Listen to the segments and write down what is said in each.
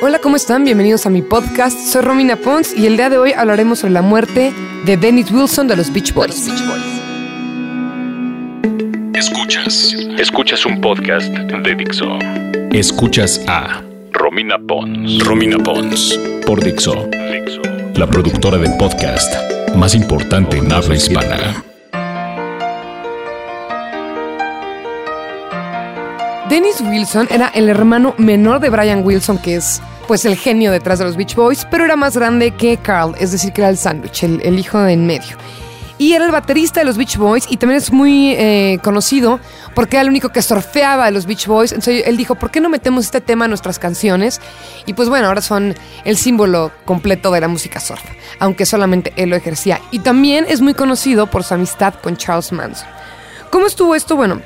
Hola, ¿cómo están? Bienvenidos a mi podcast. Soy Romina Pons y el día de hoy hablaremos sobre la muerte de Dennis Wilson de los Beach Boys. Escuchas. Escuchas un podcast de Dixo. Escuchas a Romina Pons. Romina Pons. Por Dixo. Dixo. La productora de podcast más importante en habla hispana. Dennis Wilson era el hermano menor de Brian Wilson, que es pues el genio detrás de los Beach Boys, pero era más grande que Carl, es decir, que era el sándwich, el, hijo de en medio. Y era el baterista de los Beach Boys y también es muy eh, conocido porque era el único que surfeaba de los Beach Boys. Entonces él dijo, ¿por qué no metemos este tema en nuestras canciones? Y pues bueno, ahora son el símbolo completo de la música surf, aunque solamente él lo ejercía. Y también es muy conocido por su amistad con Charles Manson. ¿Cómo estuvo esto? Bueno,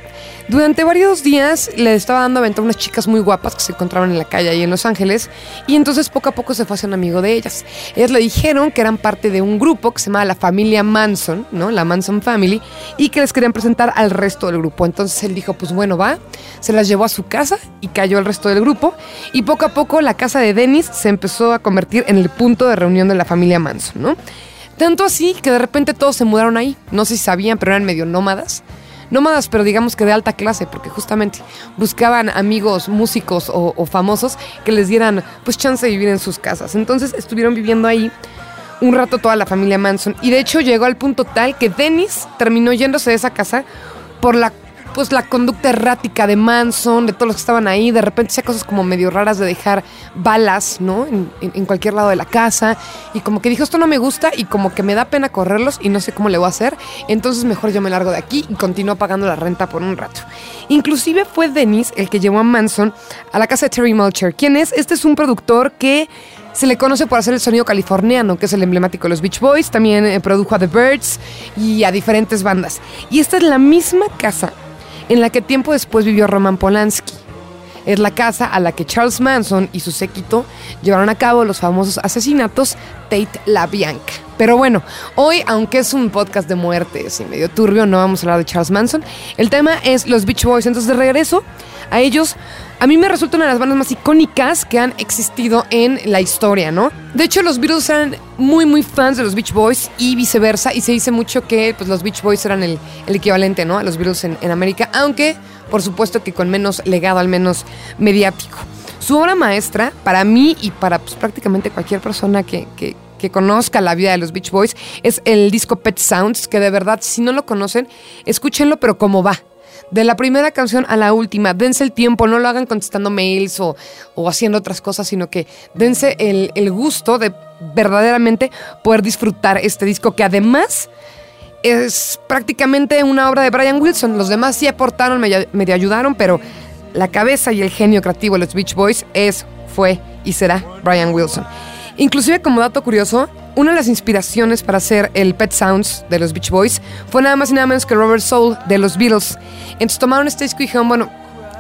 durante varios días le estaba dando a unas chicas muy guapas que se encontraban en la calle ahí en Los Ángeles y entonces poco a poco se fue haciendo amigo de ellas. Ellas le dijeron que eran parte de un grupo que se llamaba la familia Manson, ¿no? La Manson Family y que les querían presentar al resto del grupo. Entonces él dijo, pues bueno, va, se las llevó a su casa y cayó el resto del grupo y poco a poco la casa de Dennis se empezó a convertir en el punto de reunión de la familia Manson, ¿no? Tanto así que de repente todos se mudaron ahí. No sé si sabían, pero eran medio nómadas nómadas, pero digamos que de alta clase, porque justamente buscaban amigos, músicos o, famosos que les dieran pues chance de vivir en sus casas. Entonces estuvieron viviendo ahí un rato toda la familia Manson. Y de hecho llegó al punto tal que Dennis terminó yéndose de esa casa por la pues la conducta errática de Manson, de todos los que estaban ahí, de repente hacía cosas como medio raras de dejar balas, ¿no? En, cualquier lado de la casa. Y como que dijo, esto no me gusta y como que me da pena correrlos y no sé cómo le voy a hacer. Entonces mejor yo me largo de aquí y continúo pagando la renta por un rato. Inclusive fue Dennis el que llevó a Manson a la casa de Terry Mulcher. ¿Quién es? Este es un productor que se le conoce por hacer el sonido californiano, que es el emblemático de los Beach Boys. También eh, produjo a The Birds y a diferentes bandas. Y esta es la misma casa en la que tiempo después vivió Roman Polanski. Es la casa a la que Charles Manson y su séquito llevaron a cabo los famosos asesinatos Tate La Bianca. Pero bueno, hoy, aunque es un podcast de muertes y medio turbio, no vamos a hablar de Charles Manson. El tema es los Beach Boys. Entonces, de regreso a ellos, a mí me resulta una de las bandas más icónicas que han existido en la historia, ¿no? De hecho, los Beatles eran muy, muy fans de los Beach Boys y viceversa, y se dice mucho que pues, los Beach Boys eran el, el equivalente, ¿no? A los Beatles en, en América, aunque, por supuesto, que con menos legado, al menos mediático. Su obra maestra, para mí y para pues, prácticamente cualquier persona que, conozca la vida de los Beach Boys, es el disco Pet Sounds, que de verdad, si no lo conocen, escúchenlo, pero como va de la primera canción a la última. Dense el tiempo, no lo hagan contestando mails o, haciendo otras cosas, sino que dense el, gusto de verdaderamente poder disfrutar este disco que además es prácticamente una obra de Brian Wilson. Los demás sí aportaron, medio, medio ayudaron, pero la cabeza y el genio creativo de los Beach Boys es, fue y será Brian Wilson. Inclusive como dato curioso, una de las inspiraciones para hacer el Pet Sounds de los Beach Boys fue nada más y nada menos que Robert Soul de los Beatles. Entonces tomaron este disco y dijeron, bueno,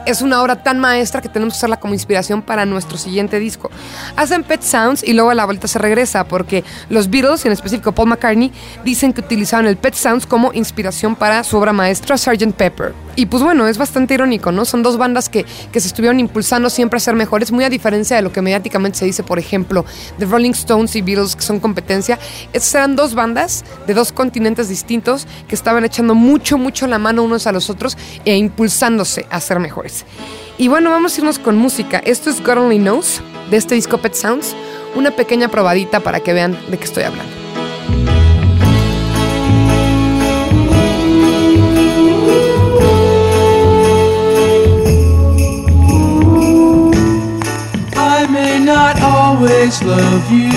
es una obra tan maestra que tenemos que usarla como inspiración para nuestro siguiente disco. Hacen Pet Sounds y luego a la vuelta se regresa porque los Beatles, en específico Paul McCartney, dicen que utilizaron el Pet Sounds como inspiración para su obra maestra Sgt. Pepper. Y pues bueno, es bastante irónico, ¿no? Son dos bandas que, que se estuvieron impulsando siempre a ser mejores, muy a diferencia de lo que mediáticamente se dice, por ejemplo, de Rolling Stones y Beatles, que son competencia. Estas eran dos bandas de dos continentes distintos que estaban echando mucho, mucho la mano unos a los otros e impulsándose a ser mejores. Y bueno, vamos a irnos con música. Esto es God Only Knows, de este disco Pet Sounds. Una pequeña probadita para que vean de qué estoy hablando. not always love you,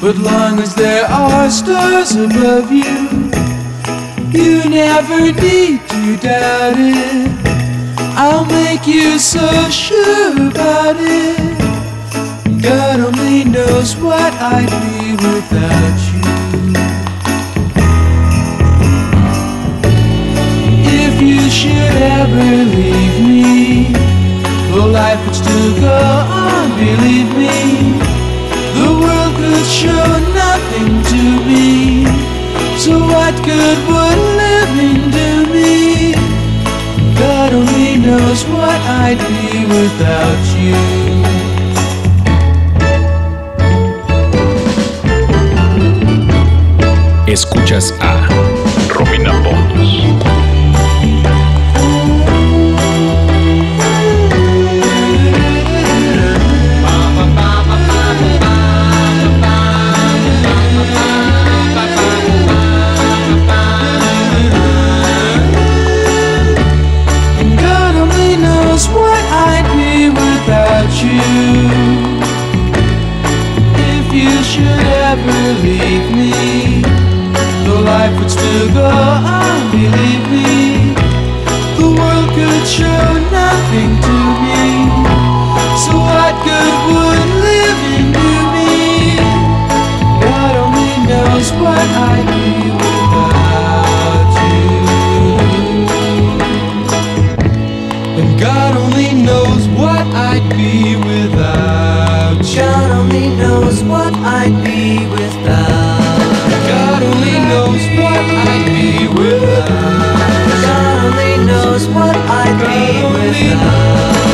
but long as there are stars above you, you never need to doubt it. I'll make you so sure about it. God only knows what I'd be without you. If you should ever leave me, the life would still go on, believe me. The world could show nothing to me. So what good would living I'd be without you. Escuchas a Romina. And God only knows what I'd be without you. God only knows what I'd be without. God only knows what I'd be without. God only knows what I'd be without.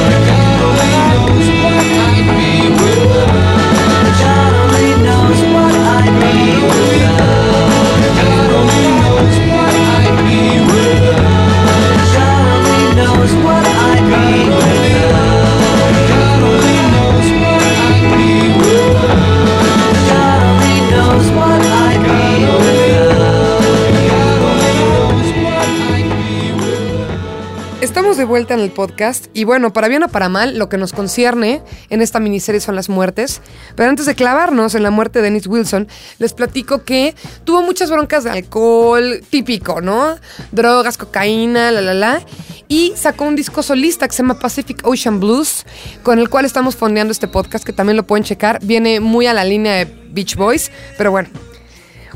En el podcast y bueno, para bien o para mal, lo que nos concierne en esta miniserie son las muertes. Pero antes de clavarnos en la muerte de Dennis Wilson, les platico que tuvo muchas broncas de alcohol, típico, ¿no? Drogas, cocaína, la, la, la. Y sacó un disco solista que se llama Pacific Ocean Blues, con el cual estamos fondeando este podcast, que también lo pueden checar. Viene muy a la línea de Beach Boys, pero bueno,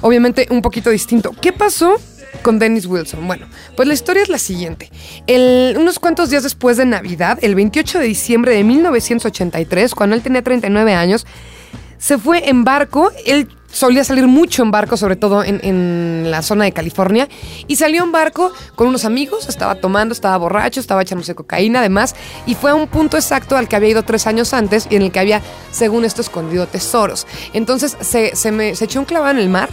obviamente un poquito distinto. ¿Qué pasó con Dennis Wilson? Bueno, pues la historia es la siguiente. El- unos cuantos días después de Navidad, el 28 de diciembre de 1983, cuando él tenía 39 años, se fue en barco. Él solía salir mucho en barco, sobre todo en, la zona de California. Y salió en barco con unos amigos, estaba tomando, estaba borracho, estaba echándose cocaína además. Y fue a un punto exacto al que había ido tres años antes y en el que había, según esto, escondido tesoros. Entonces se, se me, se echó un clavado en el mar.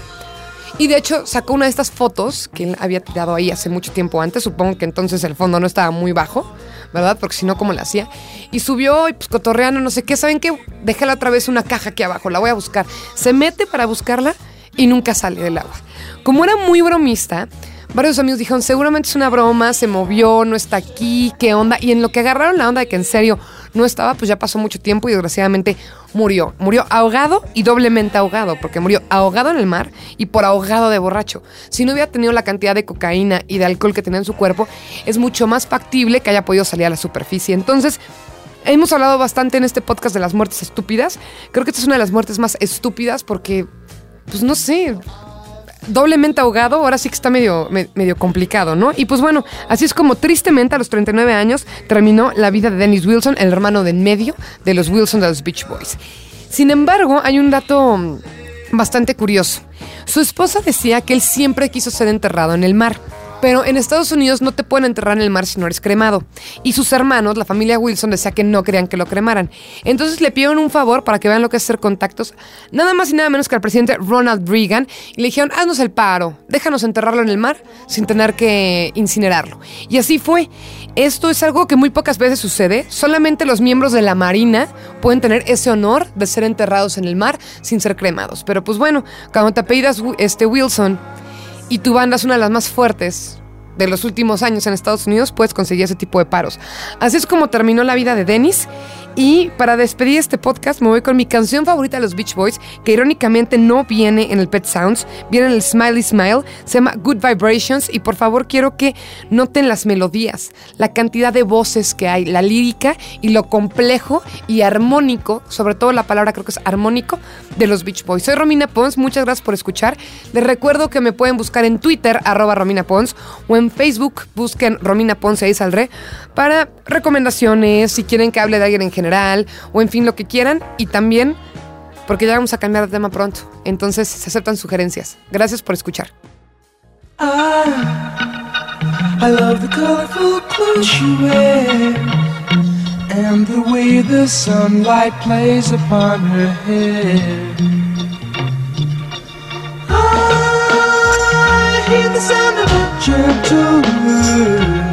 Y de hecho sacó una de estas fotos que él había tirado ahí hace mucho tiempo antes. Supongo que entonces el fondo no estaba muy bajo, ¿verdad? Porque si no, ¿cómo le hacía? Y subió y pues cotorreando, no sé qué. ¿Saben qué? Déjala otra vez una caja aquí abajo, la voy a buscar. Se mete para buscarla y nunca sale del agua. Como era muy bromista, varios amigos dijeron, seguramente es una broma, se movió, no está aquí, ¿qué onda? Y en lo que agarraron la onda de que en serio no estaba, pues ya pasó mucho tiempo y desgraciadamente murió. Murió ahogado y doblemente ahogado, porque murió ahogado en el mar y por ahogado de borracho. Si no hubiera tenido la cantidad de cocaína y de alcohol que tenía en su cuerpo, es mucho más factible que haya podido salir a la superficie. Entonces, hemos hablado bastante en este podcast de las muertes estúpidas. Creo que esta es una de las muertes más estúpidas porque, pues no sé, doblemente ahogado, ahora sí que está medio, me- medio complicado, ¿no? Y pues bueno, así es como tristemente a los 39 años terminó la vida de Dennis Wilson, el hermano de en medio de los Wilson de los Beach Boys. Sin embargo, hay un dato mm, bastante curioso. Su esposa decía que él siempre quiso ser enterrado en el mar. Pero en Estados Unidos no te pueden enterrar en el mar si no eres cremado. Y sus hermanos, la familia Wilson, decía que no querían que lo cremaran. Entonces le pidieron un favor para que vean lo que es hacer contactos, nada más y nada menos que al presidente Ronald Reagan. Y le dijeron, haznos el paro, déjanos enterrarlo en el mar sin tener que incinerarlo. Y así fue. Esto es algo que muy pocas veces sucede. Solamente los miembros de la Marina pueden tener ese honor de ser enterrados en el mar sin ser cremados. Pero pues bueno, cuando te apellidas este Wilson y tu banda es una de las más fuertes de los últimos años en Estados Unidos, puedes conseguir ese tipo de paros. Así es como terminó la vida de Dennis. Y para despedir este podcast me voy con mi canción favorita de los Beach Boys, que irónicamente no viene en el Pet Sounds, viene en el Smiley Smile, se llama Good Vibrations y por favor quiero que noten las melodías, la cantidad de voces que hay, la lírica y lo complejo y armónico, sobre todo la palabra creo que es armónico, de los Beach Boys. Soy Romina Pons, muchas gracias por escuchar. Les recuerdo que me pueden buscar en Twitter, arroba Romina Pons, o en Facebook, busquen Romina Pons y ahí saldré, para recomendaciones, si quieren que hable de alguien en general, o en fin, lo que quieran, y también porque ya vamos a cambiar de tema pronto. Entonces se aceptan sugerencias. Gracias por escuchar. I I love the colorful clothes she wears and the way the sunlight plays upon her hair. I hear the sound of a gentle word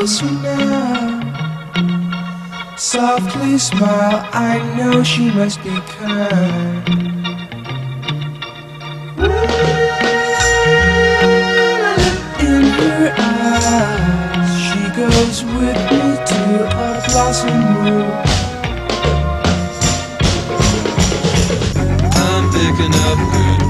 closer now. Softly smile, I know she must be kind. In her eyes, she goes with me to a blossom room. I'm picking up good